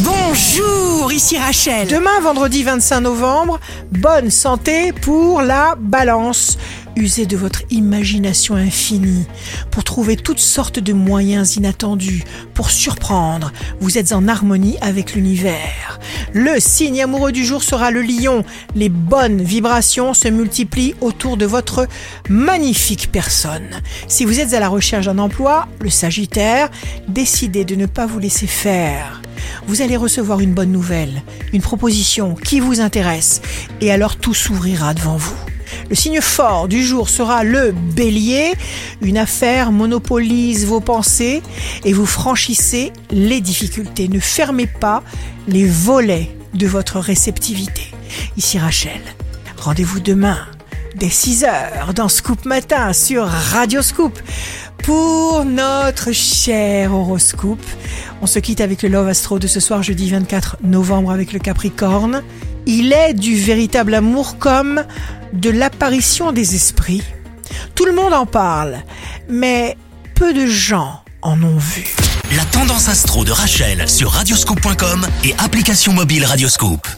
Bonjour, ici Rachel. Demain, vendredi 25 novembre, bonne santé pour la balance. Usez de votre imagination infinie pour trouver toutes sortes de moyens inattendus pour surprendre. Vous êtes en harmonie avec l'univers. Le signe amoureux du jour sera le lion. Les bonnes vibrations se multiplient autour de votre magnifique personne. Si vous êtes à la recherche d'un emploi, le sagittaire, décidez de ne pas vous laisser faire vous allez recevoir une bonne nouvelle, une proposition qui vous intéresse, et alors tout s'ouvrira devant vous. Le signe fort du jour sera le bélier. Une affaire monopolise vos pensées et vous franchissez les difficultés. Ne fermez pas les volets de votre réceptivité. Ici Rachel. Rendez-vous demain dès 6h dans Scoop Matin sur Radio Scoop pour notre cher horoscope. On se quitte avec le Love Astro de ce soir jeudi 24 novembre avec le Capricorne. Il est du véritable amour comme de l'apparition des esprits. Tout le monde en parle, mais peu de gens en ont vu. La tendance astro de Rachel sur radioscope.com et application mobile Radioscope.